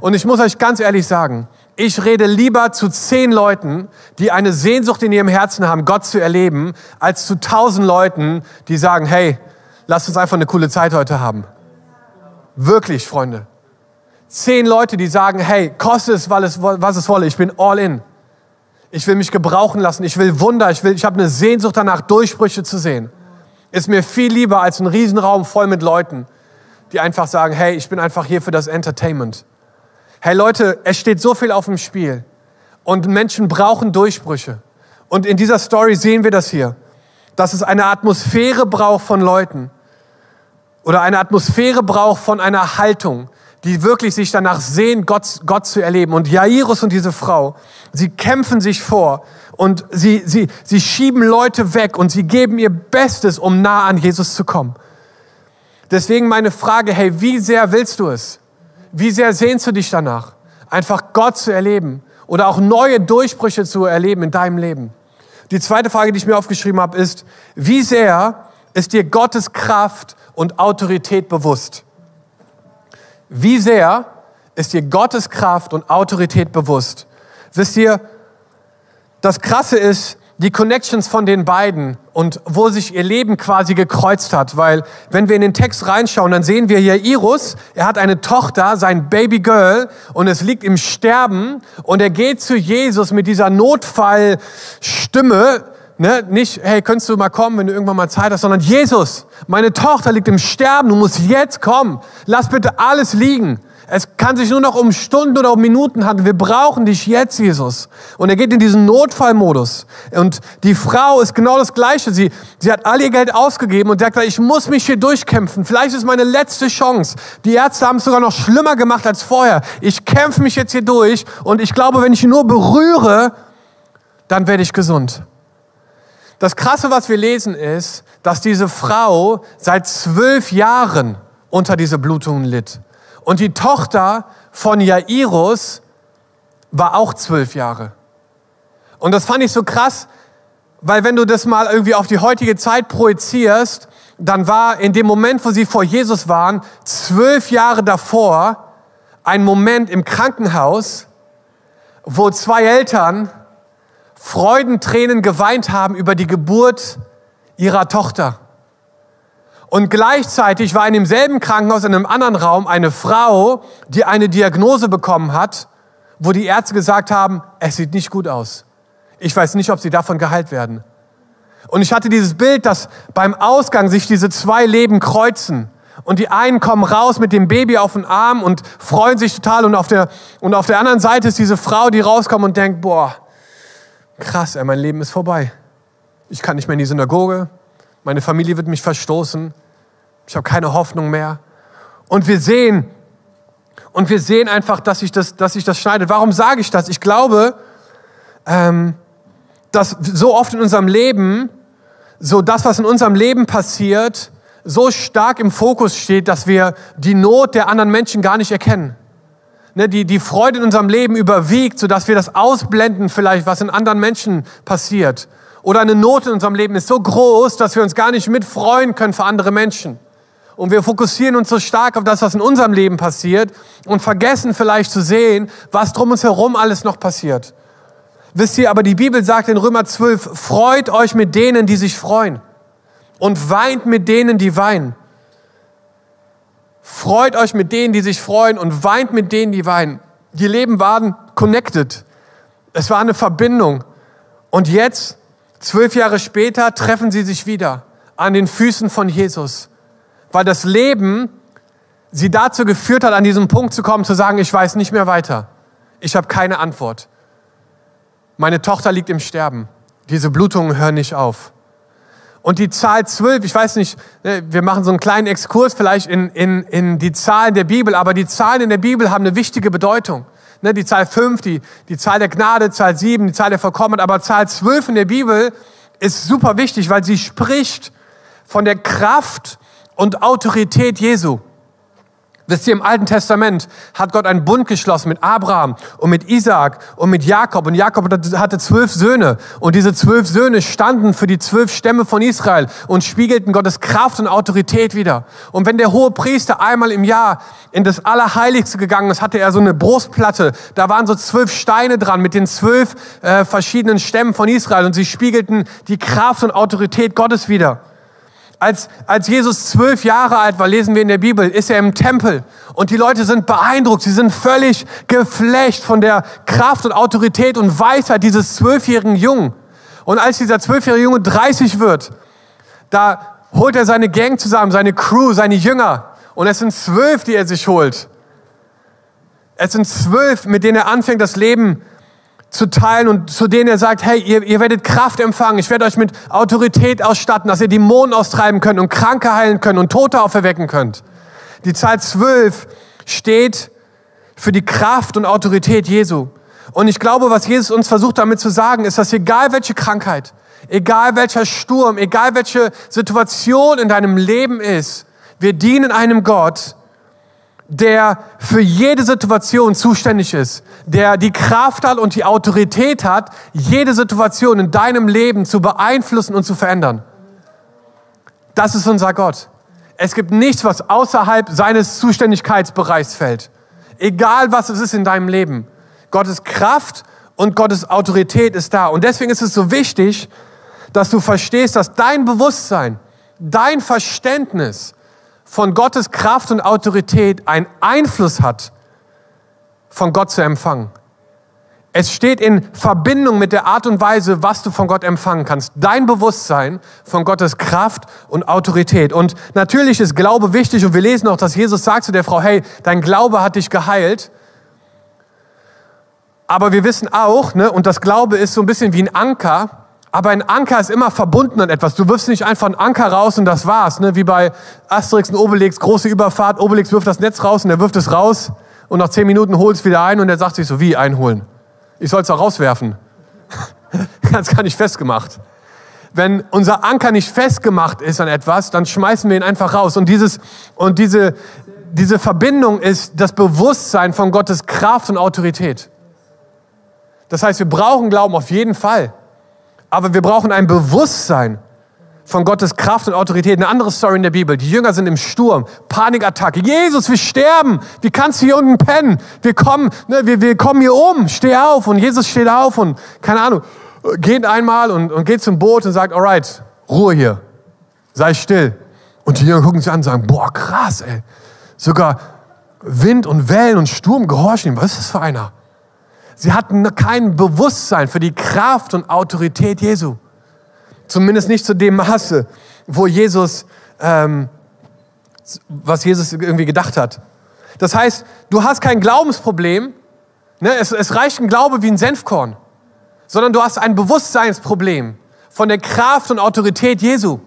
Und ich muss euch ganz ehrlich sagen, ich rede lieber zu zehn Leuten, die eine Sehnsucht in ihrem Herzen haben, Gott zu erleben, als zu tausend Leuten, die sagen, hey, lasst uns einfach eine coole Zeit heute haben. Wirklich, Freunde. Zehn Leute, die sagen, hey, koste es, was es wolle, ich bin all in. Ich will mich gebrauchen lassen, ich will Wunder, ich, will, ich habe eine Sehnsucht danach, Durchbrüche zu sehen. Ist mir viel lieber als ein Riesenraum voll mit Leuten, die einfach sagen, hey, ich bin einfach hier für das Entertainment. Hey Leute, es steht so viel auf dem Spiel und Menschen brauchen Durchbrüche. Und in dieser Story sehen wir das hier, dass es eine Atmosphäre braucht von Leuten oder eine Atmosphäre braucht von einer Haltung, die wirklich sich danach sehen, Gott, Gott zu erleben. Und Jairus und diese Frau, sie kämpfen sich vor und sie, sie, sie schieben Leute weg und sie geben ihr Bestes, um nah an Jesus zu kommen. Deswegen meine Frage, hey, wie sehr willst du es? Wie sehr sehnst du dich danach, einfach Gott zu erleben oder auch neue Durchbrüche zu erleben in deinem Leben? Die zweite Frage, die ich mir aufgeschrieben habe, ist, wie sehr ist dir Gottes Kraft und Autorität bewusst? Wie sehr ist dir Gottes Kraft und Autorität bewusst? Wisst ihr, das Krasse ist, die Connections von den beiden und wo sich ihr Leben quasi gekreuzt hat. Weil wenn wir in den Text reinschauen, dann sehen wir hier Irus, er hat eine Tochter, sein Baby Girl und es liegt im Sterben und er geht zu Jesus mit dieser Notfallstimme, ne? nicht, hey, könntest du mal kommen, wenn du irgendwann mal Zeit hast, sondern Jesus, meine Tochter liegt im Sterben, du musst jetzt kommen, lass bitte alles liegen. Es kann sich nur noch um Stunden oder um Minuten handeln. Wir brauchen dich jetzt, Jesus. Und er geht in diesen Notfallmodus. Und die Frau ist genau das Gleiche. Sie, sie hat all ihr Geld ausgegeben und sagt, ich muss mich hier durchkämpfen. Vielleicht ist meine letzte Chance. Die Ärzte haben es sogar noch schlimmer gemacht als vorher. Ich kämpfe mich jetzt hier durch und ich glaube, wenn ich ihn nur berühre, dann werde ich gesund. Das Krasse, was wir lesen, ist, dass diese Frau seit zwölf Jahren unter diese Blutungen litt. Und die Tochter von Jairus war auch zwölf Jahre. Und das fand ich so krass, weil wenn du das mal irgendwie auf die heutige Zeit projizierst, dann war in dem Moment, wo sie vor Jesus waren, zwölf Jahre davor ein Moment im Krankenhaus, wo zwei Eltern Freudentränen geweint haben über die Geburt ihrer Tochter. Und gleichzeitig war in demselben Krankenhaus, in einem anderen Raum, eine Frau, die eine Diagnose bekommen hat, wo die Ärzte gesagt haben, es sieht nicht gut aus. Ich weiß nicht, ob sie davon geheilt werden. Und ich hatte dieses Bild, dass beim Ausgang sich diese zwei Leben kreuzen. Und die einen kommen raus mit dem Baby auf den Arm und freuen sich total. Und auf der, und auf der anderen Seite ist diese Frau, die rauskommt und denkt, boah, krass, ey, mein Leben ist vorbei. Ich kann nicht mehr in die Synagoge. Meine Familie wird mich verstoßen. Ich habe keine Hoffnung mehr. Und wir sehen, und wir sehen einfach, dass sich das, dass sich das schneidet. Warum sage ich das? Ich glaube, ähm, dass so oft in unserem Leben, so das, was in unserem Leben passiert, so stark im Fokus steht, dass wir die Not der anderen Menschen gar nicht erkennen. Ne, die, die Freude in unserem Leben überwiegt, sodass wir das ausblenden vielleicht, was in anderen Menschen passiert. Oder eine Not in unserem Leben ist so groß, dass wir uns gar nicht mitfreuen können für andere Menschen. Und wir fokussieren uns so stark auf das, was in unserem Leben passiert und vergessen vielleicht zu sehen, was drum uns herum alles noch passiert. Wisst ihr, aber die Bibel sagt in Römer 12, freut euch mit denen, die sich freuen und weint mit denen, die weinen. Freut euch mit denen, die sich freuen und weint mit denen, die weinen. Die Leben waren connected. Es war eine Verbindung. Und jetzt, zwölf Jahre später, treffen sie sich wieder an den Füßen von Jesus weil das Leben sie dazu geführt hat, an diesen Punkt zu kommen, zu sagen, ich weiß nicht mehr weiter. Ich habe keine Antwort. Meine Tochter liegt im Sterben. Diese Blutungen hören nicht auf. Und die Zahl zwölf, ich weiß nicht, ne, wir machen so einen kleinen Exkurs vielleicht in, in, in die Zahlen der Bibel, aber die Zahlen in der Bibel haben eine wichtige Bedeutung. Ne, die Zahl fünf, die, die Zahl der Gnade, Zahl sieben, die Zahl der Vollkommenheit, aber Zahl zwölf in der Bibel ist super wichtig, weil sie spricht von der Kraft und Autorität Jesu. Wisst ihr, im Alten Testament hat Gott einen Bund geschlossen mit Abraham und mit Isaak und mit Jakob. Und Jakob hatte zwölf Söhne. Und diese zwölf Söhne standen für die zwölf Stämme von Israel und spiegelten Gottes Kraft und Autorität wieder. Und wenn der hohe Priester einmal im Jahr in das Allerheiligste gegangen ist, hatte er so eine Brustplatte. Da waren so zwölf Steine dran mit den zwölf äh, verschiedenen Stämmen von Israel. Und sie spiegelten die Kraft und Autorität Gottes wieder. Als, als Jesus zwölf Jahre alt war, lesen wir in der Bibel, ist er im Tempel und die Leute sind beeindruckt, sie sind völlig geflecht von der Kraft und Autorität und Weisheit dieses zwölfjährigen Jungen. Und als dieser zwölfjährige Junge 30 wird, da holt er seine Gang zusammen, seine Crew, seine Jünger. Und es sind zwölf, die er sich holt. Es sind zwölf, mit denen er anfängt, das Leben zu teilen und zu denen er sagt, hey, ihr, ihr werdet Kraft empfangen, ich werde euch mit Autorität ausstatten, dass ihr Dämonen austreiben könnt und Kranke heilen könnt und Tote auferwecken könnt. Die Zahl zwölf steht für die Kraft und Autorität Jesu. Und ich glaube, was Jesus uns versucht damit zu sagen, ist, dass egal welche Krankheit, egal welcher Sturm, egal welche Situation in deinem Leben ist, wir dienen einem Gott, der für jede Situation zuständig ist, der die Kraft hat und die Autorität hat, jede Situation in deinem Leben zu beeinflussen und zu verändern. Das ist unser Gott. Es gibt nichts, was außerhalb seines Zuständigkeitsbereichs fällt. Egal was es ist in deinem Leben. Gottes Kraft und Gottes Autorität ist da. Und deswegen ist es so wichtig, dass du verstehst, dass dein Bewusstsein, dein Verständnis von Gottes Kraft und Autorität einen Einfluss hat, von Gott zu empfangen. Es steht in Verbindung mit der Art und Weise, was du von Gott empfangen kannst. Dein Bewusstsein von Gottes Kraft und Autorität. Und natürlich ist Glaube wichtig und wir lesen auch, dass Jesus sagt zu der Frau, hey, dein Glaube hat dich geheilt. Aber wir wissen auch, ne, und das Glaube ist so ein bisschen wie ein Anker, aber ein Anker ist immer verbunden an etwas. Du wirfst nicht einfach einen Anker raus und das war's. Ne? Wie bei Asterix und Obelix, große Überfahrt. Obelix wirft das Netz raus und er wirft es raus. Und nach zehn Minuten holt es wieder ein und er sagt sich so, wie einholen? Ich soll es da rauswerfen. *laughs* Ganz gar nicht festgemacht. Wenn unser Anker nicht festgemacht ist an etwas, dann schmeißen wir ihn einfach raus. Und, dieses, und diese, diese Verbindung ist das Bewusstsein von Gottes Kraft und Autorität. Das heißt, wir brauchen Glauben auf jeden Fall. Aber wir brauchen ein Bewusstsein von Gottes Kraft und Autorität. Eine andere Story in der Bibel. Die Jünger sind im Sturm, Panikattacke. Jesus, wir sterben. Wie kannst du hier unten pennen? Wir kommen, ne, wir, wir kommen hier um. Steh auf. Und Jesus steht auf und, keine Ahnung, geht einmal und, und geht zum Boot und sagt, alright, Ruhe hier. Sei still. Und die Jünger gucken sich an und sagen, boah, krass, ey. Sogar Wind und Wellen und Sturm gehorchen ihm. Was ist das für einer? Sie hatten kein Bewusstsein für die Kraft und Autorität Jesu. Zumindest nicht zu dem Maße, wo Jesus, ähm, was Jesus irgendwie gedacht hat. Das heißt, du hast kein Glaubensproblem. Ne? Es, es reicht ein Glaube wie ein Senfkorn. Sondern du hast ein Bewusstseinsproblem von der Kraft und Autorität Jesu.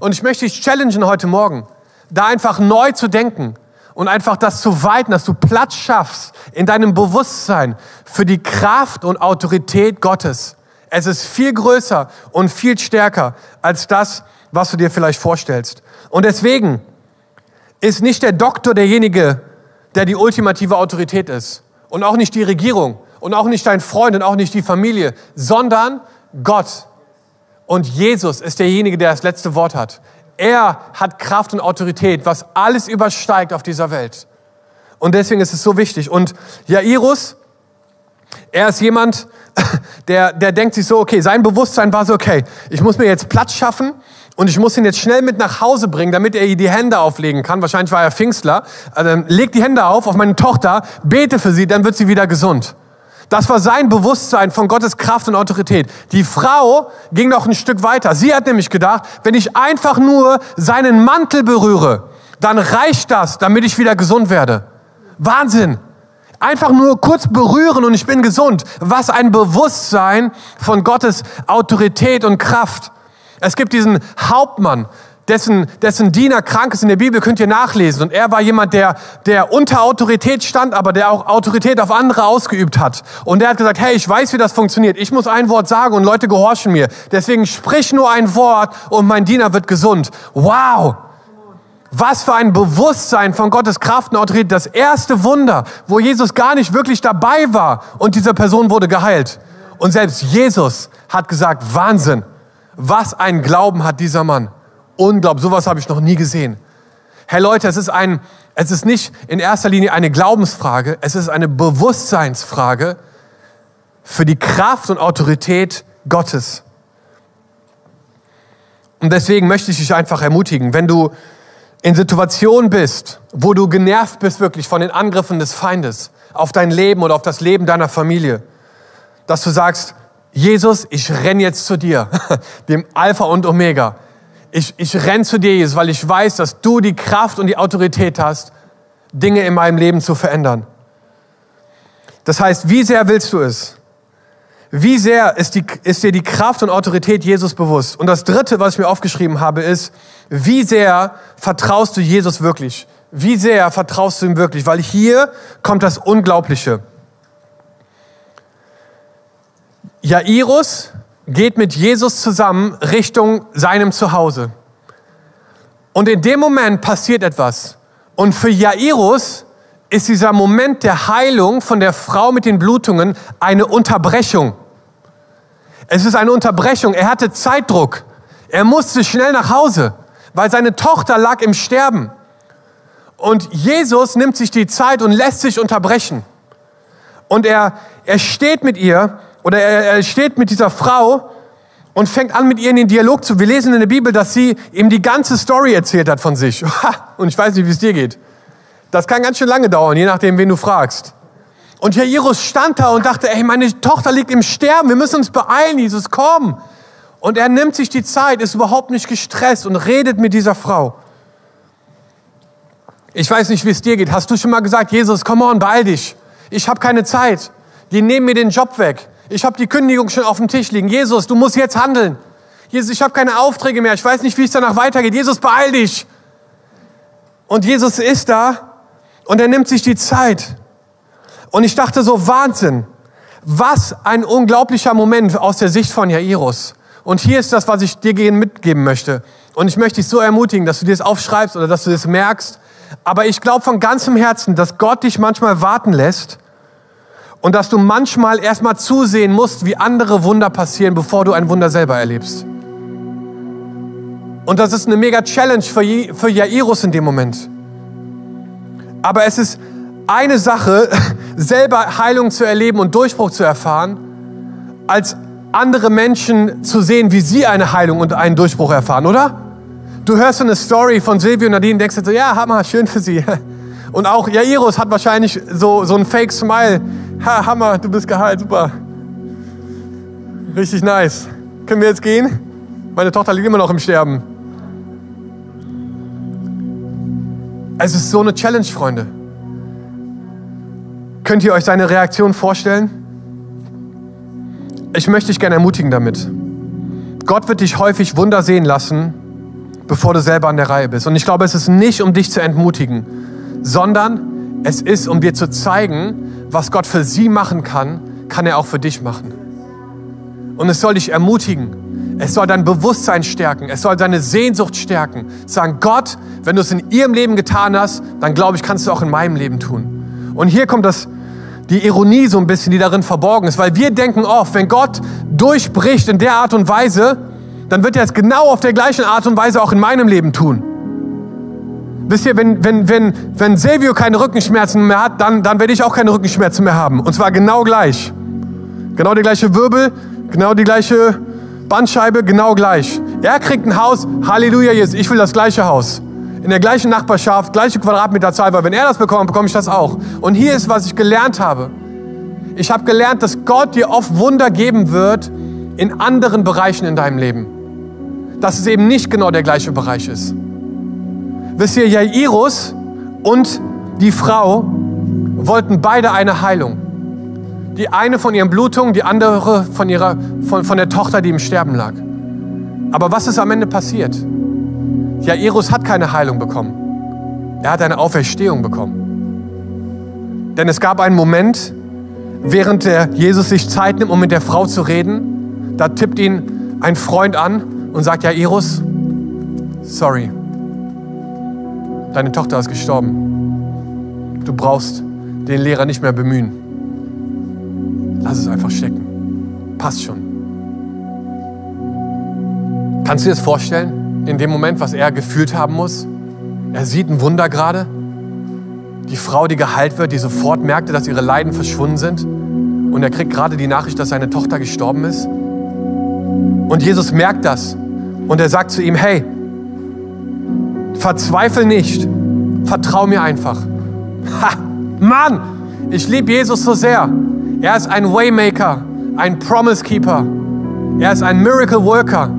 Und ich möchte dich challengen heute Morgen, da einfach neu zu denken und einfach das zu weiten, dass du Platz schaffst in deinem Bewusstsein für die Kraft und Autorität Gottes. Es ist viel größer und viel stärker als das, was du dir vielleicht vorstellst. Und deswegen ist nicht der Doktor derjenige, der die ultimative Autorität ist. Und auch nicht die Regierung. Und auch nicht dein Freund und auch nicht die Familie. Sondern Gott. Und Jesus ist derjenige, der das letzte Wort hat. Er hat Kraft und Autorität, was alles übersteigt auf dieser Welt. Und deswegen ist es so wichtig. Und Jairus, er ist jemand, *laughs* der, der denkt sich so, okay, sein Bewusstsein war so, okay, ich muss mir jetzt Platz schaffen und ich muss ihn jetzt schnell mit nach Hause bringen, damit er ihr die Hände auflegen kann. Wahrscheinlich war er Pfingstler. Also, leg die Hände auf auf meine Tochter, bete für sie, dann wird sie wieder gesund. Das war sein Bewusstsein von Gottes Kraft und Autorität. Die Frau ging noch ein Stück weiter. Sie hat nämlich gedacht, wenn ich einfach nur seinen Mantel berühre, dann reicht das, damit ich wieder gesund werde. Wahnsinn. Einfach nur kurz berühren und ich bin gesund. Was ein Bewusstsein von Gottes Autorität und Kraft. Es gibt diesen Hauptmann, dessen, dessen Diener krank ist in der Bibel, könnt ihr nachlesen. Und er war jemand, der, der unter Autorität stand, aber der auch Autorität auf andere ausgeübt hat. Und er hat gesagt, hey, ich weiß, wie das funktioniert. Ich muss ein Wort sagen und Leute gehorchen mir. Deswegen sprich nur ein Wort und mein Diener wird gesund. Wow! Was für ein Bewusstsein von Gottes Kraft und Autorität. Das erste Wunder, wo Jesus gar nicht wirklich dabei war und diese Person wurde geheilt. Und selbst Jesus hat gesagt, Wahnsinn, was ein Glauben hat dieser Mann. Unglaublich, sowas habe ich noch nie gesehen. Hey Leute, es ist, ein, es ist nicht in erster Linie eine Glaubensfrage, es ist eine Bewusstseinsfrage für die Kraft und Autorität Gottes. Und deswegen möchte ich dich einfach ermutigen, wenn du in Situationen bist, wo du genervt bist wirklich von den Angriffen des Feindes auf dein Leben oder auf das Leben deiner Familie, dass du sagst, Jesus, ich renn jetzt zu dir, *laughs* dem Alpha und Omega ich, ich renn zu dir, Jesus, weil ich weiß, dass du die Kraft und die Autorität hast, Dinge in meinem Leben zu verändern. Das heißt, wie sehr willst du es? Wie sehr ist, die, ist dir die Kraft und Autorität Jesus bewusst? Und das Dritte, was ich mir aufgeschrieben habe, ist, wie sehr vertraust du Jesus wirklich? Wie sehr vertraust du ihm wirklich? Weil hier kommt das Unglaubliche. Jairus geht mit Jesus zusammen Richtung seinem Zuhause. Und in dem Moment passiert etwas. Und für Jairus ist dieser Moment der Heilung von der Frau mit den Blutungen eine Unterbrechung. Es ist eine Unterbrechung. Er hatte Zeitdruck. Er musste schnell nach Hause, weil seine Tochter lag im Sterben. Und Jesus nimmt sich die Zeit und lässt sich unterbrechen. Und er, er steht mit ihr oder er, er steht mit dieser Frau und fängt an, mit ihr in den Dialog zu. Wir lesen in der Bibel, dass sie ihm die ganze Story erzählt hat von sich. *laughs* Und ich weiß nicht, wie es dir geht. Das kann ganz schön lange dauern, je nachdem, wen du fragst. Und Jairus stand da und dachte, ey, meine Tochter liegt im Sterben, wir müssen uns beeilen, Jesus, komm. Und er nimmt sich die Zeit, ist überhaupt nicht gestresst und redet mit dieser Frau. Ich weiß nicht, wie es dir geht. Hast du schon mal gesagt, Jesus, komm on, beeil dich. Ich habe keine Zeit. Die nehmen mir den Job weg. Ich habe die Kündigung schon auf dem Tisch liegen. Jesus, du musst jetzt handeln. Jesus, ich habe keine Aufträge mehr. Ich weiß nicht, wie es danach weitergeht. Jesus, beeil dich. Und Jesus ist da und er nimmt sich die Zeit. Und ich dachte so, Wahnsinn. Was ein unglaublicher Moment aus der Sicht von Jairus. Und hier ist das, was ich dir mitgeben möchte. Und ich möchte dich so ermutigen, dass du dir das aufschreibst oder dass du das merkst. Aber ich glaube von ganzem Herzen, dass Gott dich manchmal warten lässt und dass du manchmal erstmal zusehen musst, wie andere Wunder passieren, bevor du ein Wunder selber erlebst. Und das ist eine mega Challenge für, für Jairus in dem Moment. Aber es ist eine Sache, *laughs* selber Heilung zu erleben und Durchbruch zu erfahren, als andere Menschen zu sehen, wie sie eine Heilung und einen Durchbruch erfahren, oder? Du hörst so eine Story von Silvio und Nadine und denkst dir so, ja, Hammer, schön für sie. *laughs* Und auch Jairus hat wahrscheinlich so, so ein Fake-Smile. Ha, Hammer, du bist geheilt, super. Richtig nice. Können wir jetzt gehen? Meine Tochter liegt immer noch im Sterben. Es ist so eine Challenge, Freunde. Könnt ihr euch seine Reaktion vorstellen? Ich möchte dich gerne ermutigen damit. Gott wird dich häufig Wunder sehen lassen, bevor du selber an der Reihe bist. Und ich glaube, es ist nicht, um dich zu entmutigen, sondern es ist, um dir zu zeigen, was Gott für sie machen kann, kann er auch für dich machen. Und es soll dich ermutigen. Es soll dein Bewusstsein stärken. Es soll deine Sehnsucht stärken. Sagen, Gott, wenn du es in ihrem Leben getan hast, dann glaube ich, kannst du auch in meinem Leben tun. Und hier kommt das, die Ironie so ein bisschen, die darin verborgen ist, weil wir denken oft, wenn Gott durchbricht in der Art und Weise, dann wird er es genau auf der gleichen Art und Weise auch in meinem Leben tun. Wisst ihr, wenn, wenn, wenn, wenn Silvio keine Rückenschmerzen mehr hat, dann, dann werde ich auch keine Rückenschmerzen mehr haben. Und zwar genau gleich. Genau der gleiche Wirbel, genau die gleiche Bandscheibe, genau gleich. Er kriegt ein Haus, Halleluja, Jesus, ich will das gleiche Haus in der gleichen Nachbarschaft, gleiche Quadratmeterzahl, weil wenn er das bekommt, bekomme ich das auch. Und hier ist, was ich gelernt habe. Ich habe gelernt, dass Gott dir oft Wunder geben wird in anderen Bereichen in deinem Leben. Dass es eben nicht genau der gleiche Bereich ist. Wisst ihr, Jairus und die Frau wollten beide eine Heilung. Die eine von ihren Blutungen, die andere von, ihrer, von, von der Tochter, die im Sterben lag. Aber was ist am Ende passiert? Jairus hat keine Heilung bekommen. Er hat eine Auferstehung bekommen. Denn es gab einen Moment, während der Jesus sich Zeit nimmt, um mit der Frau zu reden, da tippt ihn ein Freund an und sagt, Jairus, sorry, deine Tochter ist gestorben. Du brauchst den Lehrer nicht mehr bemühen. Lass es einfach stecken. Passt schon. Kannst du dir das vorstellen? in dem Moment, was er gefühlt haben muss. Er sieht ein Wunder gerade. Die Frau, die geheilt wird, die sofort merkte, dass ihre Leiden verschwunden sind. Und er kriegt gerade die Nachricht, dass seine Tochter gestorben ist. Und Jesus merkt das. Und er sagt zu ihm, hey, verzweifel nicht. Vertrau mir einfach. Ha, Mann, ich liebe Jesus so sehr. Er ist ein Waymaker, ein Promise Keeper. Er ist ein Miracle Worker.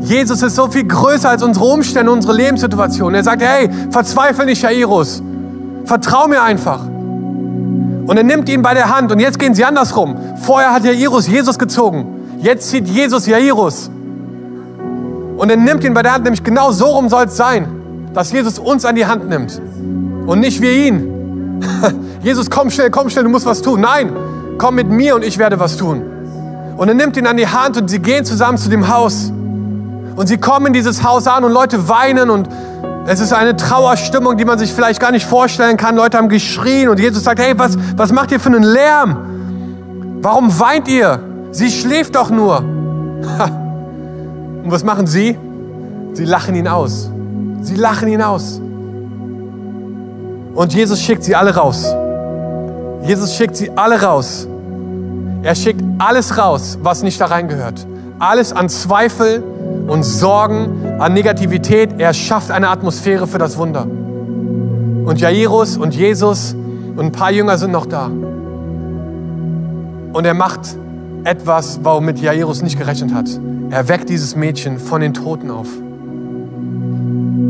Jesus ist so viel größer als unsere Umstände, unsere Lebenssituation. Er sagt, hey, verzweifle nicht, Jairus. Vertrau mir einfach. Und er nimmt ihn bei der Hand und jetzt gehen sie andersrum. Vorher hat Jairus Jesus gezogen. Jetzt zieht Jesus Jairus. Und er nimmt ihn bei der Hand, nämlich genau so rum soll es sein, dass Jesus uns an die Hand nimmt und nicht wir ihn. *laughs* Jesus, komm schnell, komm schnell, du musst was tun. Nein, komm mit mir und ich werde was tun. Und er nimmt ihn an die Hand und sie gehen zusammen zu dem Haus. Und sie kommen in dieses Haus an und Leute weinen und es ist eine Trauerstimmung, die man sich vielleicht gar nicht vorstellen kann. Leute haben geschrien und Jesus sagt, hey, was, was macht ihr für einen Lärm? Warum weint ihr? Sie schläft doch nur. *laughs* und was machen sie? Sie lachen ihn aus. Sie lachen ihn aus. Und Jesus schickt sie alle raus. Jesus schickt sie alle raus. Er schickt alles raus, was nicht da reingehört. Alles an Zweifel und Sorgen, an Negativität. Er schafft eine Atmosphäre für das Wunder. Und Jairus und Jesus und ein paar Jünger sind noch da. Und er macht etwas, womit Jairus nicht gerechnet hat. Er weckt dieses Mädchen von den Toten auf.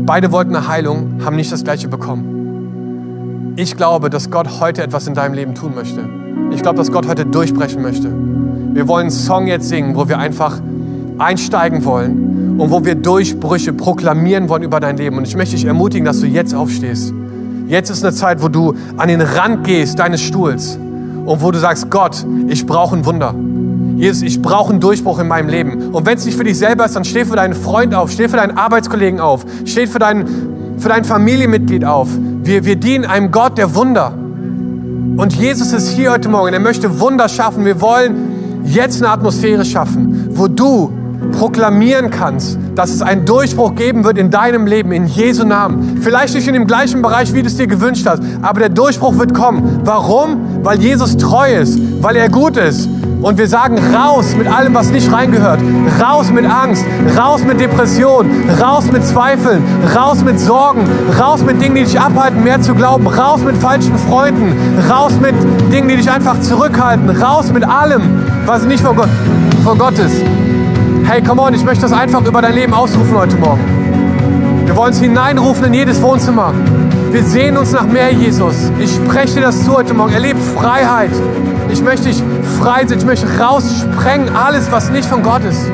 Beide wollten eine Heilung, haben nicht das gleiche bekommen. Ich glaube, dass Gott heute etwas in deinem Leben tun möchte. Ich glaube, dass Gott heute durchbrechen möchte. Wir wollen einen Song jetzt singen, wo wir einfach einsteigen wollen und wo wir Durchbrüche proklamieren wollen über dein Leben. Und ich möchte dich ermutigen, dass du jetzt aufstehst. Jetzt ist eine Zeit, wo du an den Rand gehst deines Stuhls und wo du sagst, Gott, ich brauche ein Wunder. Jesus, ich brauche einen Durchbruch in meinem Leben. Und wenn es nicht für dich selber ist, dann steh für deinen Freund auf, steh für deinen Arbeitskollegen auf, steh für dein, für dein Familienmitglied auf. Wir, wir dienen einem Gott der Wunder. Und Jesus ist hier heute Morgen. Er möchte Wunder schaffen. Wir wollen jetzt eine Atmosphäre schaffen, wo du proklamieren kannst, dass es einen Durchbruch geben wird in deinem Leben, in Jesu Namen. Vielleicht nicht in dem gleichen Bereich, wie du es dir gewünscht hast, aber der Durchbruch wird kommen. Warum? Weil Jesus treu ist, weil er gut ist. Und wir sagen raus mit allem, was nicht reingehört. Raus mit Angst, raus mit Depression, raus mit Zweifeln, raus mit Sorgen, raus mit Dingen, die dich abhalten, mehr zu glauben, raus mit falschen Freunden, raus mit Dingen, die dich einfach zurückhalten, raus mit allem, was nicht von Gott, von Gott ist. Hey, come on, ich möchte das einfach über dein Leben ausrufen heute Morgen. Wir wollen es hineinrufen in jedes Wohnzimmer. Wir sehen uns nach mehr Jesus. Ich spreche dir das zu heute Morgen. Erlebe Freiheit. Ich möchte dich frei sein. Ich möchte raussprengen alles, was nicht von Gott ist.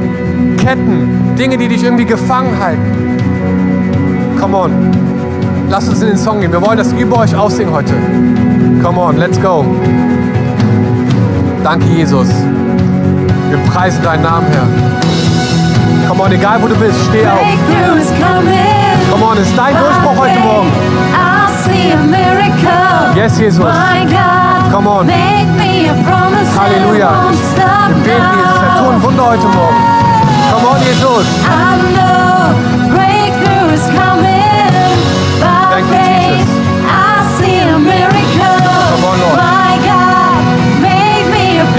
Ketten, Dinge, die dich irgendwie gefangen halten. Come on. Lass uns in den Song gehen. Wir wollen das über euch aussingen heute. Come on, let's go. Danke, Jesus. Wir preisen deinen Namen, Herr. Come on, egal wo du bist, steh auf. Come on, es ist dein Durchbruch heute Morgen. Yes, Jesus. Come on. Halleluja. Wir beten, Jesus. Wir tun. Wunder heute Morgen. Come on, Jesus. Thank you, Jesus. Come on, Lord.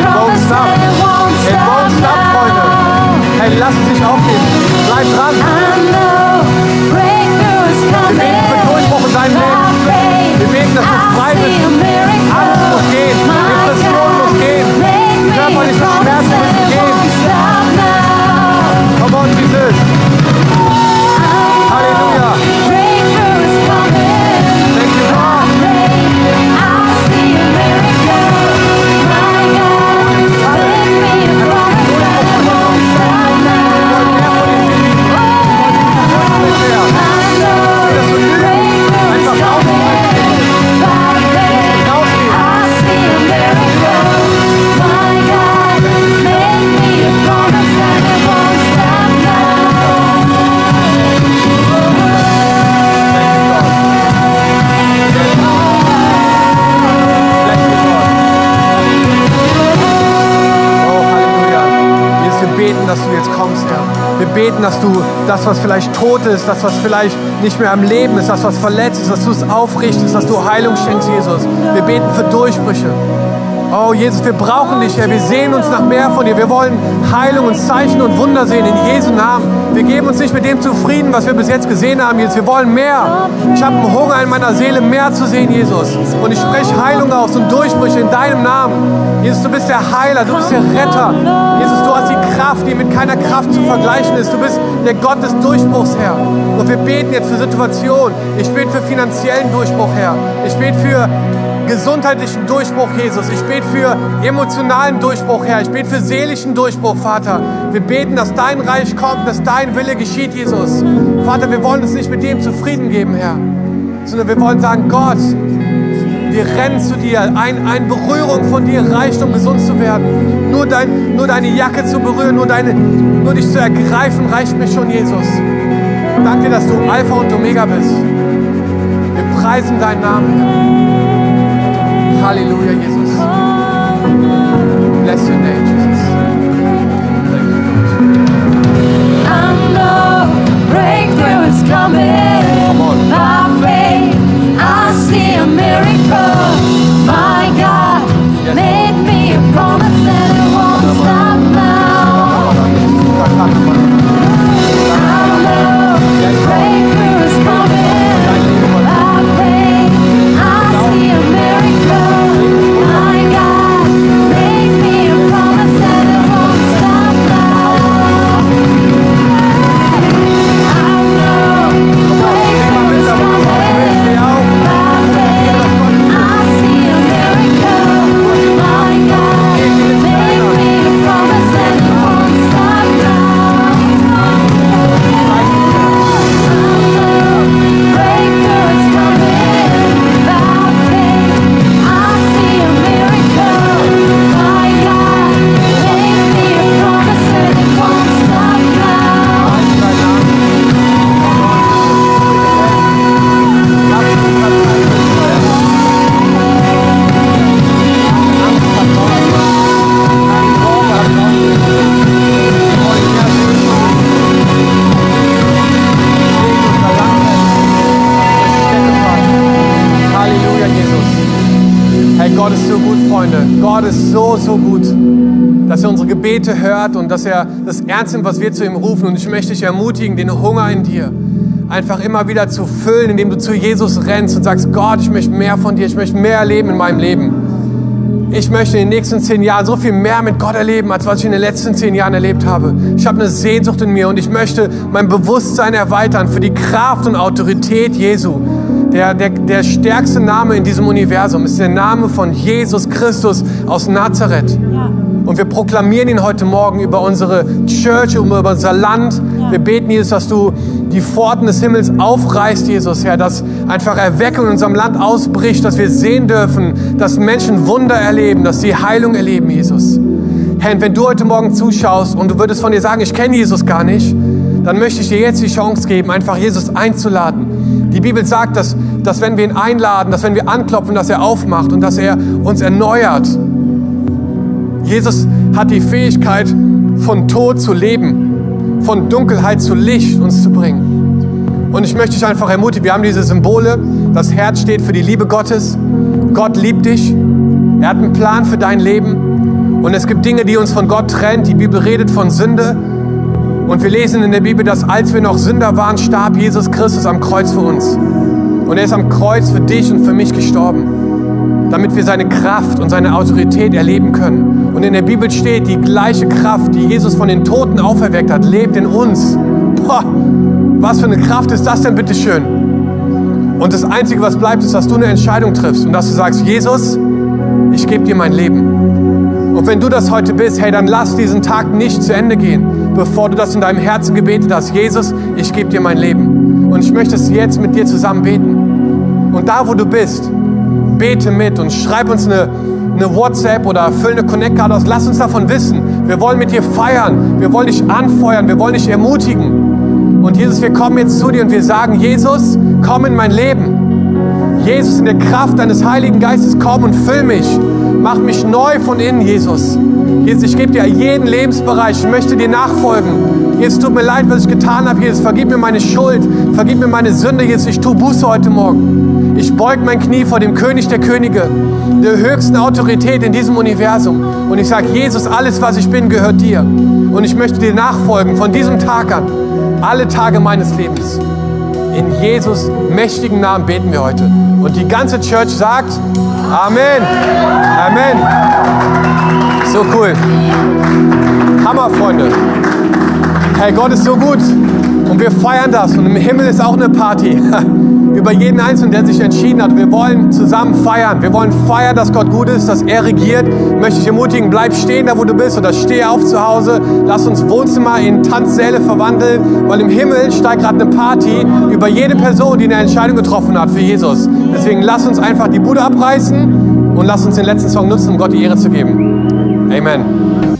It won't stop. it won't stop Freunde. Hey, lass es nicht aufgeben. Bleib dran. Wir beten für. Durchbruch in deinem Leben. Wir beten, dass du frei bist. Dass du jetzt kommst, Herr. Wir beten, dass du das, was vielleicht tot ist, das, was vielleicht nicht mehr am Leben ist, das, was verletzt ist, dass du es aufrichtest, dass du Heilung schenkst, Jesus. Wir beten für Durchbrüche. Oh, Jesus, wir brauchen dich, Herr. Wir sehen uns nach mehr von dir. Wir wollen Heilung und Zeichen und Wunder sehen in Jesu Namen. Wir geben uns nicht mit dem zufrieden, was wir bis jetzt gesehen haben, Jesus. Wir wollen mehr. Ich habe einen Hunger in meiner Seele, mehr zu sehen, Jesus. Und ich spreche Heilung aus und Durchbrüche in deinem Namen. Jesus, du bist der Heiler, du bist der Retter. Jesus, du hast die Kraft, die mit keiner Kraft zu vergleichen ist. Du bist der Gott des Durchbruchs, Herr. Und wir beten jetzt für Situationen. Ich bete für finanziellen Durchbruch, Herr. Ich bete für gesundheitlichen Durchbruch, Jesus. Ich bete für emotionalen Durchbruch, Herr. Ich bete für seelischen Durchbruch, Vater. Wir beten, dass dein Reich kommt, dass dein Wille geschieht, Jesus. Vater, wir wollen uns nicht mit dem zufrieden geben, Herr, sondern wir wollen sagen, Gott, wir rennen zu dir. Ein, eine Berührung von dir reicht, um gesund zu werden. Nur, dein, nur deine Jacke zu berühren, nur, deine, nur dich zu ergreifen, reicht mir schon, Jesus. Danke, dass du Alpha und Omega bist. Wir preisen deinen Namen, Herr. Halleluja, Jesus. Bless your name, Jesus. Thank you, God. Come on. By faith, I see a miracle. Gebete hört und dass er das ernst nimmt, was wir zu ihm rufen. Und ich möchte dich ermutigen, den Hunger in dir einfach immer wieder zu füllen, indem du zu Jesus rennst und sagst, Gott, ich möchte mehr von dir, ich möchte mehr erleben in meinem Leben. Ich möchte in den nächsten zehn Jahren so viel mehr mit Gott erleben, als was ich in den letzten zehn Jahren erlebt habe. Ich habe eine Sehnsucht in mir und ich möchte mein Bewusstsein erweitern für die Kraft und Autorität Jesu. Der, der, der stärkste Name in diesem Universum ist der Name von Jesus Christus aus Nazareth. Und wir proklamieren ihn heute Morgen über unsere Church, über unser Land. Wir beten, Jesus, dass du die Pforten des Himmels aufreißt, Jesus, Herr, dass einfach Erweckung in unserem Land ausbricht, dass wir sehen dürfen, dass Menschen Wunder erleben, dass sie Heilung erleben, Jesus. Herr, wenn du heute Morgen zuschaust und du würdest von dir sagen, ich kenne Jesus gar nicht, dann möchte ich dir jetzt die Chance geben, einfach Jesus einzuladen. Die Bibel sagt, dass, dass wenn wir ihn einladen, dass wenn wir anklopfen, dass er aufmacht und dass er uns erneuert. Jesus hat die Fähigkeit, von Tod zu leben, von Dunkelheit zu Licht uns zu bringen. Und ich möchte dich einfach ermutigen, wir haben diese Symbole, das Herz steht für die Liebe Gottes. Gott liebt dich, er hat einen Plan für dein Leben. Und es gibt Dinge, die uns von Gott trennt. Die Bibel redet von Sünde. Und wir lesen in der Bibel, dass als wir noch Sünder waren, starb Jesus Christus am Kreuz für uns. Und er ist am Kreuz für dich und für mich gestorben, damit wir seine Kraft und seine Autorität erleben können. Und in der Bibel steht, die gleiche Kraft, die Jesus von den Toten auferweckt hat, lebt in uns. Boah, was für eine Kraft ist das denn bitte schön? Und das Einzige, was bleibt, ist, dass du eine Entscheidung triffst und dass du sagst, Jesus, ich gebe dir mein Leben. Und wenn du das heute bist, hey, dann lass diesen Tag nicht zu Ende gehen, bevor du das in deinem Herzen gebetet hast. Jesus, ich gebe dir mein Leben. Und ich möchte es jetzt mit dir zusammen beten. Und da, wo du bist, bete mit und schreib uns eine, eine WhatsApp oder füll eine Connect-Card aus. Lass uns davon wissen. Wir wollen mit dir feiern. Wir wollen dich anfeuern. Wir wollen dich ermutigen. Und Jesus, wir kommen jetzt zu dir und wir sagen, Jesus, komm in mein Leben. Jesus, in der Kraft deines Heiligen Geistes, komm und füll mich. Mach mich neu von innen, Jesus. Jesus, ich gebe dir jeden Lebensbereich. Ich möchte dir nachfolgen. Jesus, tut mir leid, was ich getan habe. Jesus, vergib mir meine Schuld. Vergib mir meine Sünde. Jesus, ich tue Buße heute Morgen. Ich beug mein Knie vor dem König der Könige, der höchsten Autorität in diesem Universum. Und ich sage, Jesus, alles, was ich bin, gehört dir. Und ich möchte dir nachfolgen von diesem Tag an. Alle Tage meines Lebens. In Jesus mächtigen Namen beten wir heute. Und die ganze Church sagt Amen. Amen. So cool. Hammer, Freunde. Hey, Gott ist so gut. Und wir feiern das. Und im Himmel ist auch eine Party. *laughs* Über jeden Einzelnen, der sich entschieden hat. Wir wollen zusammen feiern. Wir wollen feiern, dass Gott gut ist, dass er regiert. Möchte ich ermutigen, bleib stehen da, wo du bist oder steh auf zu Hause. Lass uns Wohnzimmer in Tanzsäle verwandeln, weil im Himmel steigt gerade eine Party über jede Person, die eine Entscheidung getroffen hat für Jesus. Deswegen lass uns einfach die Bude abreißen und lass uns den letzten Song nutzen, um Gott die Ehre zu geben. Amen.